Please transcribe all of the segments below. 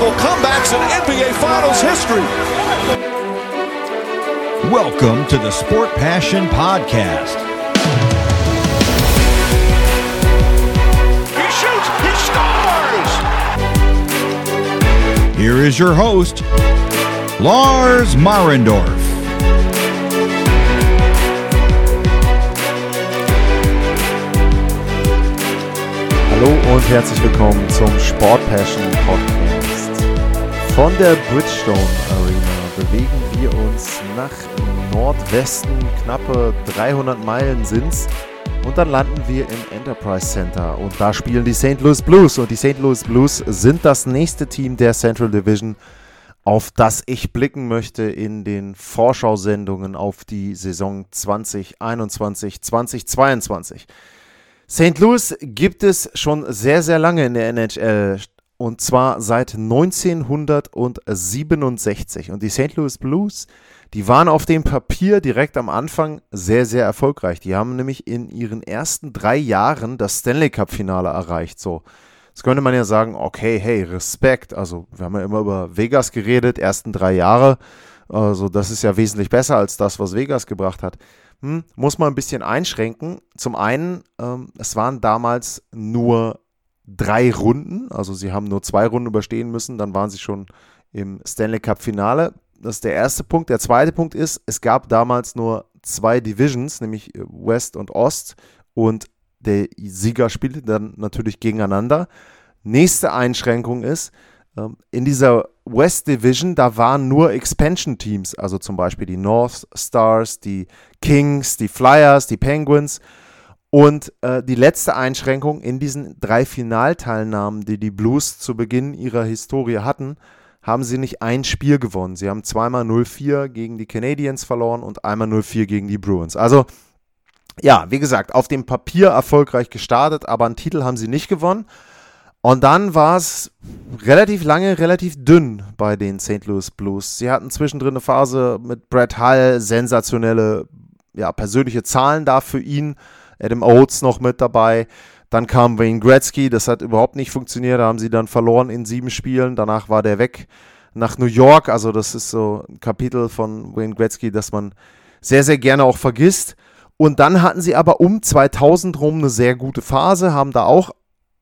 historical comebacks in NBA Finals history. Welcome to the Sport Passion Podcast. He shoots, he scores! Here is your host, Lars Marendorf. Hallo und herzlich willkommen zum Sport Passion Podcast. Von der Bridgestone Arena bewegen wir uns nach Nordwesten, knappe 300 Meilen sind's. Und dann landen wir im Enterprise Center und da spielen die St. Louis Blues. Und die St. Louis Blues sind das nächste Team der Central Division, auf das ich blicken möchte in den Vorschau-Sendungen auf die Saison 2021, 2022. St. Louis gibt es schon sehr, sehr lange in der NHL und zwar seit 1967. Und die St. Louis Blues, die waren auf dem Papier direkt am Anfang sehr, sehr erfolgreich. Die haben nämlich in ihren ersten drei Jahren das Stanley Cup-Finale erreicht. So, jetzt könnte man ja sagen, okay, hey, Respekt. Also, wir haben ja immer über Vegas geredet, ersten drei Jahre. Also, das ist ja wesentlich besser als das, was Vegas gebracht hat hm, muss man ein bisschen einschränken. Zum einen, ähm, es waren damals nur drei Runden, also sie haben nur zwei Runden überstehen müssen, dann waren sie schon im Stanley Cup Finale. Das ist der erste Punkt. Der zweite Punkt ist, es gab damals nur zwei Divisions, nämlich West und Ost und der Sieger spielte dann natürlich gegeneinander. Nächste Einschränkung ist, ähm, in dieser West Division, da waren nur Expansion-Teams, also zum Beispiel die North Stars, die Kings, die Flyers, die Penguins. Und äh, die letzte Einschränkung in diesen drei Finalteilnahmen, die die Blues zu Beginn ihrer Historie hatten, haben sie nicht ein Spiel gewonnen. Sie haben zweimal 0-4 gegen die Canadiens verloren und einmal 0-4 gegen die Bruins. Also, ja, wie gesagt, auf dem Papier erfolgreich gestartet, aber einen Titel haben sie nicht gewonnen. Und dann war es relativ lange, relativ dünn bei den St. Louis Blues. Sie hatten zwischendrin eine Phase mit Brett Hull, sensationelle, ja, persönliche Zahlen da für ihn. Adam Oates noch mit dabei. Dann kam Wayne Gretzky, das hat überhaupt nicht funktioniert. Da haben sie dann verloren in sieben Spielen. Danach war der weg nach New York. Also, das ist so ein Kapitel von Wayne Gretzky, das man sehr, sehr gerne auch vergisst. Und dann hatten sie aber um 2000 rum eine sehr gute Phase, haben da auch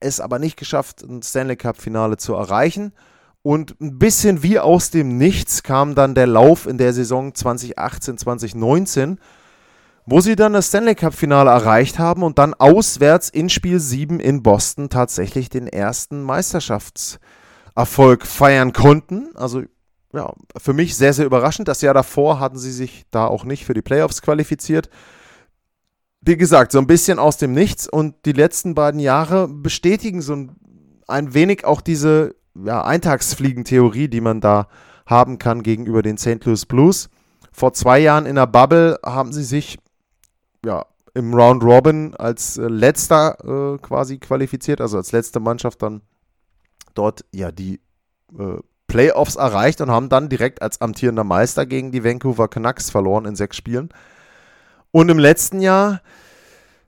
es aber nicht geschafft, ein Stanley Cup-Finale zu erreichen. Und ein bisschen wie aus dem Nichts kam dann der Lauf in der Saison 2018, 2019, wo sie dann das Stanley Cup-Finale erreicht haben und dann auswärts in Spiel 7 in Boston tatsächlich den ersten Meisterschaftserfolg feiern konnten. Also ja, für mich sehr, sehr überraschend. Das Jahr davor hatten sie sich da auch nicht für die Playoffs qualifiziert wie gesagt, so ein bisschen aus dem Nichts und die letzten beiden Jahre bestätigen so ein, ein wenig auch diese ja, Eintagsfliegentheorie, die man da haben kann gegenüber den St. Louis Blues. Vor zwei Jahren in der Bubble haben sie sich ja, im Round Robin als äh, letzter äh, quasi qualifiziert, also als letzte Mannschaft dann dort ja die äh, Playoffs erreicht und haben dann direkt als amtierender Meister gegen die Vancouver Canucks verloren in sechs Spielen. Und im letzten Jahr,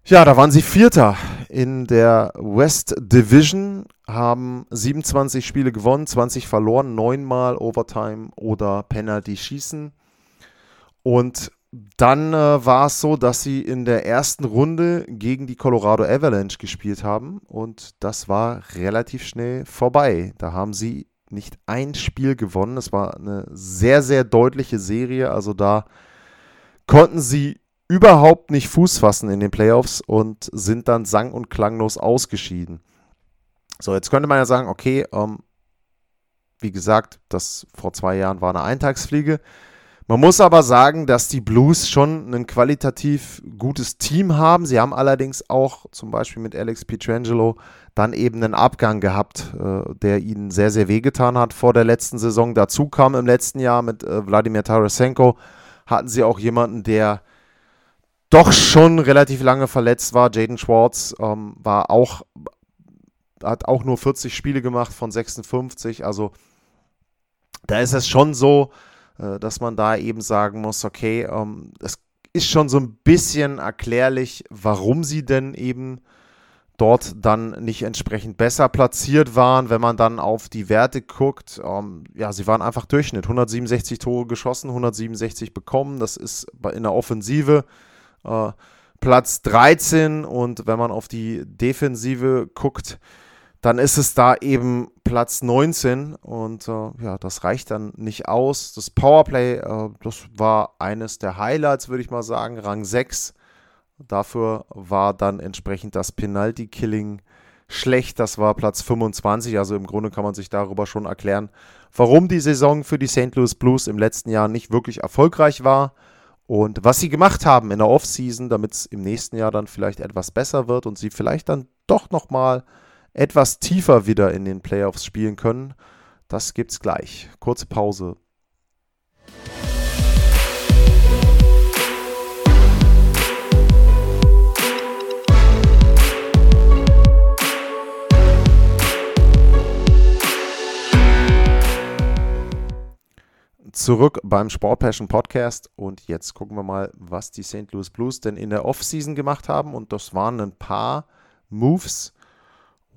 ja, da waren sie Vierter in der West Division, haben 27 Spiele gewonnen, 20 verloren, neunmal Overtime oder Penalty schießen. Und dann äh, war es so, dass sie in der ersten Runde gegen die Colorado Avalanche gespielt haben und das war relativ schnell vorbei. Da haben sie nicht ein Spiel gewonnen. Es war eine sehr, sehr deutliche Serie. Also da konnten sie überhaupt nicht Fuß fassen in den Playoffs und sind dann sang- und klanglos ausgeschieden. So, jetzt könnte man ja sagen, okay, ähm, wie gesagt, das vor zwei Jahren war eine Eintagsfliege. Man muss aber sagen, dass die Blues schon ein qualitativ gutes Team haben. Sie haben allerdings auch zum Beispiel mit Alex Pietrangelo dann eben einen Abgang gehabt, äh, der ihnen sehr, sehr wehgetan hat vor der letzten Saison. Dazu kam im letzten Jahr mit äh, Wladimir Tarasenko, hatten sie auch jemanden, der doch schon relativ lange verletzt war. Jaden Schwartz ähm, war auch, hat auch nur 40 Spiele gemacht von 56. Also da ist es schon so, äh, dass man da eben sagen muss, okay, ähm, es ist schon so ein bisschen erklärlich, warum sie denn eben dort dann nicht entsprechend besser platziert waren. Wenn man dann auf die Werte guckt, ähm, ja, sie waren einfach Durchschnitt. 167 Tore geschossen, 167 bekommen. Das ist in der Offensive äh, Platz 13. Und wenn man auf die Defensive guckt, dann ist es da eben Platz 19 und äh, ja, das reicht dann nicht aus. Das Powerplay, äh, das war eines der Highlights, würde ich mal sagen, Rang 6 Dafür war dann entsprechend das Penalty-Killing schlecht. Das war Platz 25. Also im Grunde kann man sich darüber schon erklären, warum die Saison für die St. Louis Blues im letzten Jahr nicht wirklich erfolgreich war. Und was sie gemacht haben in der Offseason, damit es im nächsten Jahr dann vielleicht etwas besser wird und sie vielleicht dann doch nochmal etwas tiefer wieder in den Playoffs spielen können, das gibt's gleich. Kurze Pause. zurück beim Sport Passion Podcast und jetzt gucken wir mal, was die St. Louis Blues denn in der Offseason gemacht haben und das waren ein paar Moves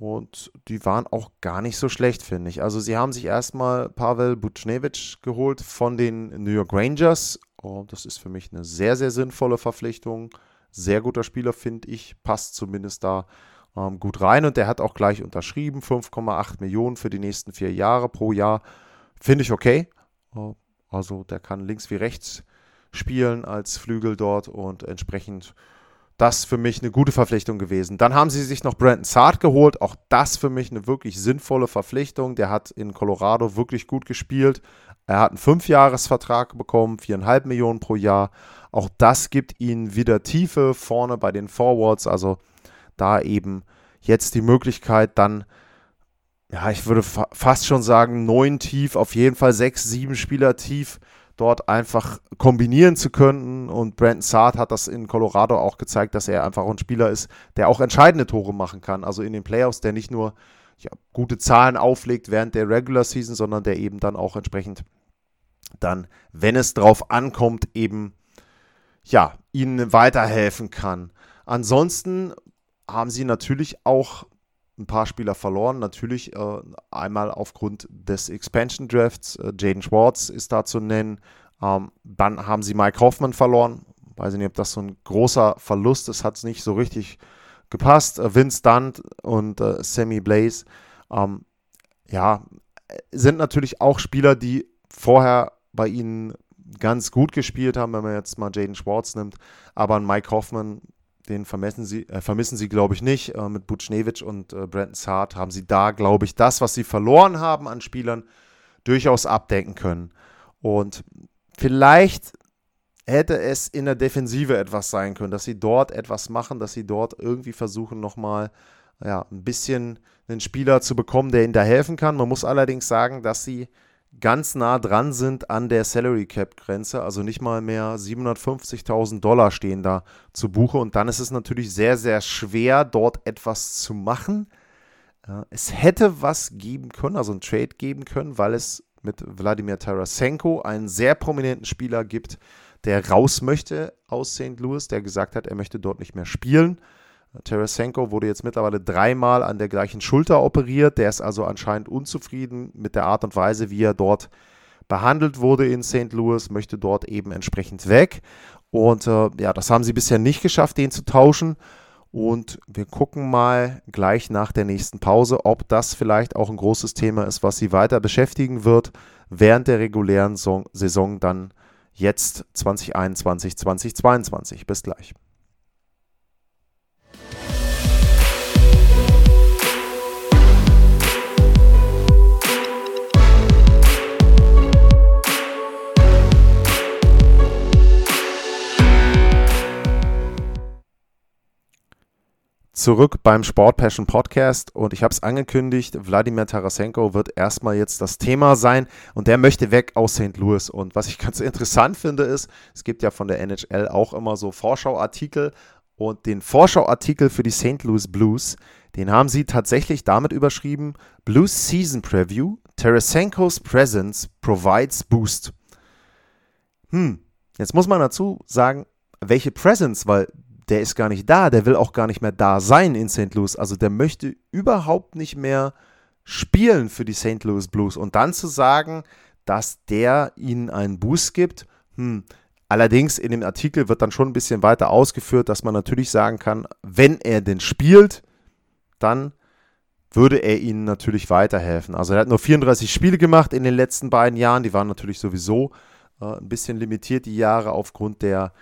und die waren auch gar nicht so schlecht, finde ich. Also sie haben sich erstmal Pavel Buchnevich geholt von den New York Rangers. Oh, das ist für mich eine sehr, sehr sinnvolle Verpflichtung. Sehr guter Spieler, finde ich, passt zumindest da ähm, gut rein und der hat auch gleich unterschrieben, 5,8 Millionen für die nächsten vier Jahre pro Jahr. Finde ich okay. Oh, also der kann links wie rechts spielen als Flügel dort und entsprechend das für mich eine gute Verpflichtung gewesen. Dann haben sie sich noch Brandon Saad geholt. Auch das für mich eine wirklich sinnvolle Verpflichtung. Der hat in Colorado wirklich gut gespielt. Er hat einen Fünfjahresvertrag bekommen, viereinhalb Millionen pro Jahr. Auch das gibt ihnen wieder Tiefe vorne bei den Forwards. Also da eben jetzt die Möglichkeit, dann ja, ich würde fa fast schon sagen, neun tief, auf jeden Fall sechs, sieben Spieler tief dort einfach kombinieren zu können. Und Brandon Saad hat das in Colorado auch gezeigt, dass er einfach ein Spieler ist, der auch entscheidende Tore machen kann. Also in den Playoffs, der nicht nur ja, gute Zahlen auflegt während der Regular Season, sondern der eben dann auch entsprechend dann, wenn es drauf ankommt, eben ja, ihnen weiterhelfen kann. Ansonsten haben sie natürlich auch ein paar Spieler verloren. Natürlich äh, einmal aufgrund des Expansion Drafts. Äh, Jaden Schwartz ist da zu nennen. Ähm, dann haben sie Mike Hoffman verloren. Weiß nicht, ob das so ein großer Verlust ist. Hat es nicht so richtig gepasst. Äh, Vince Dunn und äh, Sammy Blaze. Ähm, ja, sind natürlich auch Spieler, die vorher bei ihnen ganz gut gespielt haben, wenn man jetzt mal Jaden Schwartz nimmt. Aber Mike Hoffman den vermissen sie, äh, vermissen sie glaube ich, nicht. Äh, mit Butchnevich und äh, Brandon Saad haben sie da, glaube ich, das, was sie verloren haben an Spielern, durchaus abdecken können. Und vielleicht hätte es in der Defensive etwas sein können, dass sie dort etwas machen, dass sie dort irgendwie versuchen, nochmal ja, ein bisschen einen Spieler zu bekommen, der ihnen da helfen kann. Man muss allerdings sagen, dass sie ganz nah dran sind an der Salary Cap Grenze, also nicht mal mehr 750.000 Dollar stehen da zu Buche und dann ist es natürlich sehr, sehr schwer, dort etwas zu machen. Es hätte was geben können, also ein Trade geben können, weil es mit Wladimir Tarasenko einen sehr prominenten Spieler gibt, der raus möchte aus St. Louis, der gesagt hat, er möchte dort nicht mehr spielen. Tarasenko wurde jetzt mittlerweile dreimal an der gleichen Schulter operiert. Der ist also anscheinend unzufrieden mit der Art und Weise, wie er dort behandelt wurde in St. Louis, möchte dort eben entsprechend weg. Und äh, ja, das haben sie bisher nicht geschafft, den zu tauschen. Und wir gucken mal gleich nach der nächsten Pause, ob das vielleicht auch ein großes Thema ist, was sie weiter beschäftigen wird während der regulären Saison dann jetzt 2021, 2022. Bis gleich. Zurück beim Sport Passion Podcast und ich habe es angekündigt, Wladimir Tarasenko wird erstmal jetzt das Thema sein und der möchte weg aus St. Louis. Und was ich ganz interessant finde, ist, es gibt ja von der NHL auch immer so Vorschauartikel und den Vorschauartikel für die St. Louis Blues, den haben sie tatsächlich damit überschrieben: Blues Season Preview, Tarasenko's Presence provides Boost. Hm, jetzt muss man dazu sagen, welche Presence, weil der ist gar nicht da, der will auch gar nicht mehr da sein in St. Louis. Also der möchte überhaupt nicht mehr spielen für die St. Louis Blues. Und dann zu sagen, dass der ihnen einen Boost gibt, hm, Allerdings in dem Artikel wird dann schon ein bisschen weiter ausgeführt, dass man natürlich sagen kann, wenn er denn spielt, dann würde er ihnen natürlich weiterhelfen. Also er hat nur 34 Spiele gemacht in den letzten beiden Jahren. Die waren natürlich sowieso äh, ein bisschen limitiert, die Jahre aufgrund der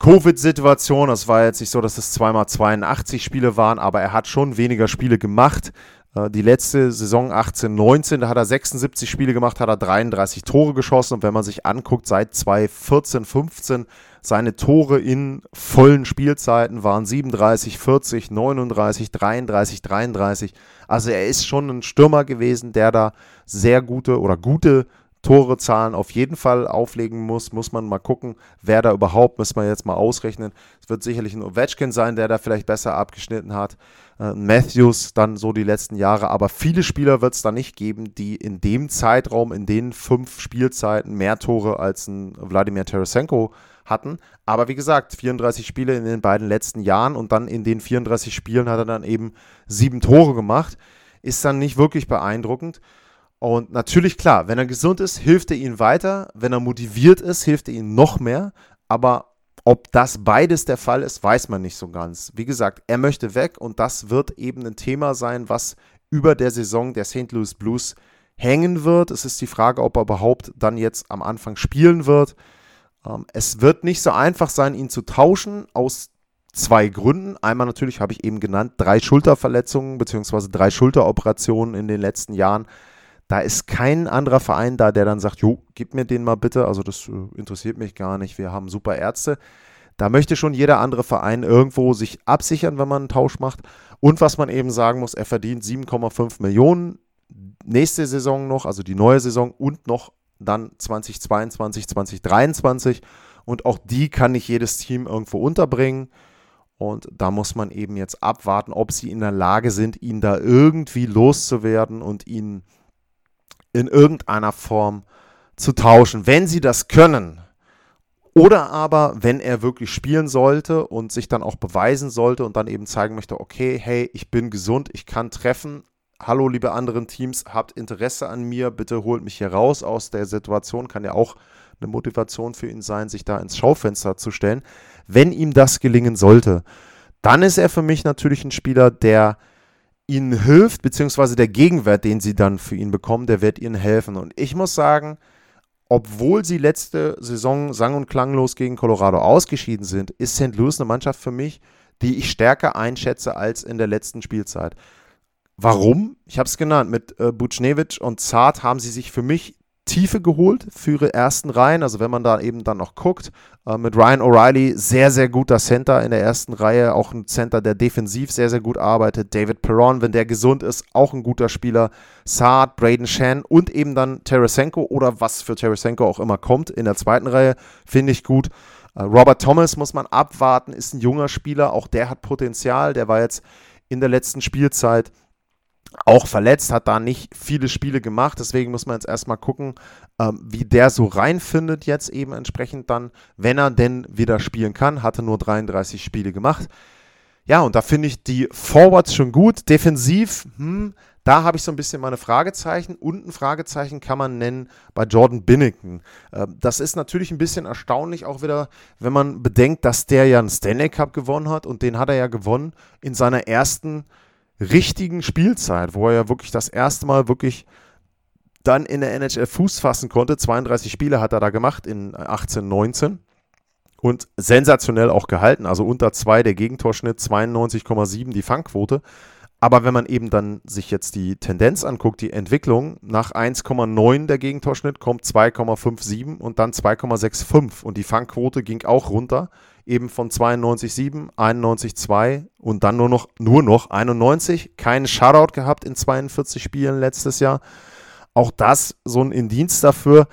Covid-Situation. Das war jetzt nicht so, dass es zweimal 82 Spiele waren, aber er hat schon weniger Spiele gemacht. Äh, die letzte Saison 18, 19, da hat er 76 Spiele gemacht, hat er 33 Tore geschossen. Und wenn man sich anguckt, seit 2014, 15, seine Tore in vollen Spielzeiten waren 37, 40, 39, 33, 33. Also er ist schon ein Stürmer gewesen, der da sehr gute oder gute Tore zahlen auf jeden Fall auflegen muss. Muss man mal gucken, wer da überhaupt, müssen wir jetzt mal ausrechnen. Es wird sicherlich ein Ovechkin sein, der da vielleicht besser abgeschnitten hat. Äh, Matthews dann so die letzten Jahre. Aber viele Spieler wird es da nicht geben, die in dem Zeitraum, in den fünf Spielzeiten mehr Tore als ein Wladimir Tarasenko hatten. Aber wie gesagt, 34 Spiele in den beiden letzten Jahren und dann in den 34 Spielen hat er dann eben sieben Tore gemacht. Ist dann nicht wirklich beeindruckend. Und natürlich, klar, wenn er gesund ist, hilft er ihnen weiter. Wenn er motiviert ist, hilft er ihnen noch mehr. Aber ob das beides der Fall ist, weiß man nicht so ganz. Wie gesagt, er möchte weg und das wird eben ein Thema sein, was über der Saison der St. Louis Blues hängen wird. Es ist die Frage, ob er überhaupt dann jetzt am Anfang spielen wird. Ähm, es wird nicht so einfach sein, ihn zu tauschen, aus zwei Gründen. Einmal natürlich habe ich eben genannt, drei Schulterverletzungen bzw. drei Schulteroperationen in den letzten Jahren da ist kein anderer Verein da, der dann sagt, jo, gib mir den mal bitte, also das äh, interessiert mich gar nicht, wir haben super Ärzte. Da möchte schon jeder andere Verein irgendwo sich absichern, wenn man einen Tausch macht. Und was man eben sagen muss, er verdient 7,5 Millionen nächste Saison noch, also die neue Saison und noch dann 2022, 2023. Und auch die kann nicht jedes Team irgendwo unterbringen. Und da muss man eben jetzt abwarten, ob sie in der Lage sind, ihn da irgendwie loszuwerden und ihn in irgendeiner Form zu tauschen, wenn sie das können. Oder aber, wenn er wirklich spielen sollte und sich dann auch beweisen sollte und dann eben zeigen möchte, okay, hey, ich bin gesund, ich kann treffen. Hallo, liebe anderen Teams, habt Interesse an mir, bitte holt mich hier raus aus der Situation. Kann ja auch eine Motivation für ihn sein, sich da ins Schaufenster zu stellen. Wenn ihm das gelingen sollte, dann ist er für mich natürlich ein Spieler, der ihnen hilft, beziehungsweise der Gegenwert, den sie dann für ihn bekommen, der wird ihnen helfen. Und ich muss sagen, obwohl sie letzte Saison sang- und klanglos gegen Colorado ausgeschieden sind, ist St. Louis eine Mannschaft für mich, die ich stärker einschätze als in der letzten Spielzeit. Warum? Ich habe es genannt, mit äh, Buchnevich und Zart haben sie sich für mich Tiefe geholt für ihre ersten Reihen. Also wenn man da eben dann noch guckt, äh, mit Ryan O'Reilly, sehr, sehr guter Center in der ersten Reihe, auch ein Center, der defensiv sehr, sehr gut arbeitet. David Perron, wenn der gesund ist, auch ein guter Spieler. Saad, Braden Shan und eben dann Tarasenko oder was für Tarasenko auch immer kommt in der zweiten Reihe, finde ich gut. Äh, Robert Thomas muss man abwarten, ist ein junger Spieler, auch der hat Potenzial, der war jetzt in der letzten Spielzeit auch verletzt, hat da nicht viele Spiele gemacht. Deswegen muss man jetzt erstmal gucken, ähm, wie der so reinfindet jetzt eben entsprechend dann, wenn er denn wieder spielen kann. Hatte nur 33 Spiele gemacht. Ja, und da finde ich die Forwards schon gut. Defensiv, hm, da habe ich so ein bisschen meine Fragezeichen. Und ein Fragezeichen kann man nennen bei Jordan Binnington. Ähm, das ist natürlich ein bisschen erstaunlich auch wieder, wenn man bedenkt, dass der ja einen Stanley Cup gewonnen hat. Und den hat er ja gewonnen in seiner ersten richtigen Spielzeit, wo er ja wirklich das erste Mal wirklich dann in der NHL Fuß fassen konnte. 32 Spiele hat er da gemacht in 18, 19 und sensationell auch gehalten. Also unter 2 der Gegentorschnitt, 92,7 die Fangquote. Aber wenn man eben dann sich jetzt die Tendenz anguckt, die Entwicklung, nach 1,9 der Gegentorschnitt kommt 2,57 und dann 2,65 und die Fangquote ging auch runter eben von 92,7, 91,2 und dann nur noch, nur noch 91. Keinen Shutout gehabt in 42 Spielen letztes Jahr. Auch das so ein Indienst dafür.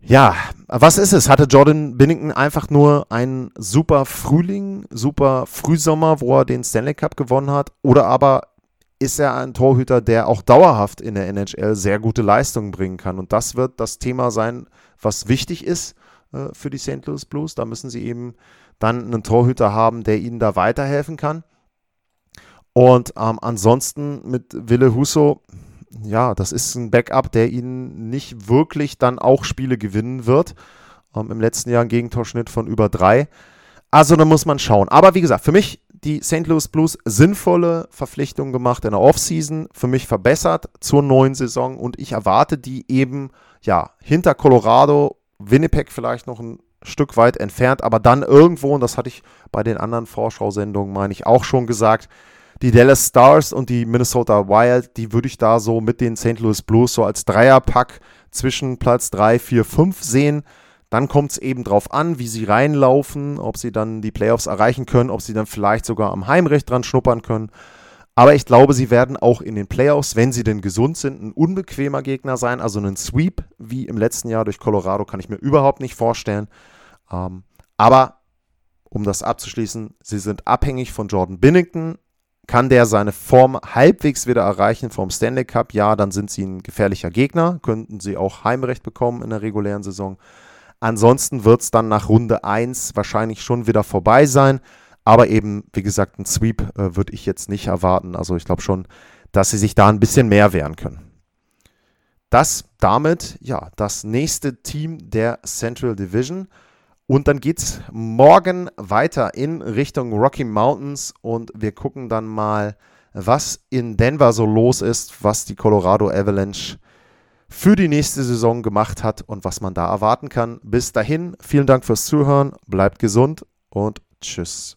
Ja, was ist es? Hatte Jordan Binnington einfach nur einen super Frühling, super Frühsommer, wo er den Stanley Cup gewonnen hat? Oder aber ist er ein Torhüter, der auch dauerhaft in der NHL sehr gute Leistungen bringen kann? Und das wird das Thema sein, was wichtig ist äh, für die St. Louis Blues. Da müssen sie eben dann einen Torhüter haben, der ihnen da weiterhelfen kann. Und ähm, ansonsten mit Wille Husso, ja, das ist ein Backup, der ihnen nicht wirklich dann auch Spiele gewinnen wird. Ähm, Im letzten Jahr ein Gegentorschnitt von über drei. Also da muss man schauen. Aber wie gesagt, für mich die St. Louis Blues sinnvolle Verpflichtungen gemacht in der Offseason, für mich verbessert zur neuen Saison und ich erwarte die eben ja hinter Colorado, Winnipeg vielleicht noch ein Stück weit entfernt, aber dann irgendwo, und das hatte ich bei den anderen Vorschau-Sendungen, meine ich, auch schon gesagt, die Dallas Stars und die Minnesota Wild, die würde ich da so mit den St. Louis Blues so als Dreierpack zwischen Platz 3, 4, 5 sehen. Dann kommt es eben drauf an, wie sie reinlaufen, ob sie dann die Playoffs erreichen können, ob sie dann vielleicht sogar am Heimrecht dran schnuppern können. Aber ich glaube, sie werden auch in den Playoffs, wenn sie denn gesund sind, ein unbequemer Gegner sein. Also einen Sweep wie im letzten Jahr durch Colorado kann ich mir überhaupt nicht vorstellen. Ähm, aber um das abzuschließen, sie sind abhängig von Jordan Binnington. Kann der seine Form halbwegs wieder erreichen vom Stanley Cup? Ja, dann sind sie ein gefährlicher Gegner. Könnten sie auch Heimrecht bekommen in der regulären Saison. Ansonsten wird es dann nach Runde 1 wahrscheinlich schon wieder vorbei sein. Aber eben, wie gesagt, ein Sweep äh, würde ich jetzt nicht erwarten. Also ich glaube schon, dass sie sich da ein bisschen mehr wehren können. Das damit, ja, das nächste Team der Central Division. Und dann geht es morgen weiter in Richtung Rocky Mountains und wir gucken dann mal, was in Denver so los ist, was die Colorado Avalanche für die nächste Saison gemacht hat und was man da erwarten kann. Bis dahin, vielen Dank fürs Zuhören, bleibt gesund und tschüss.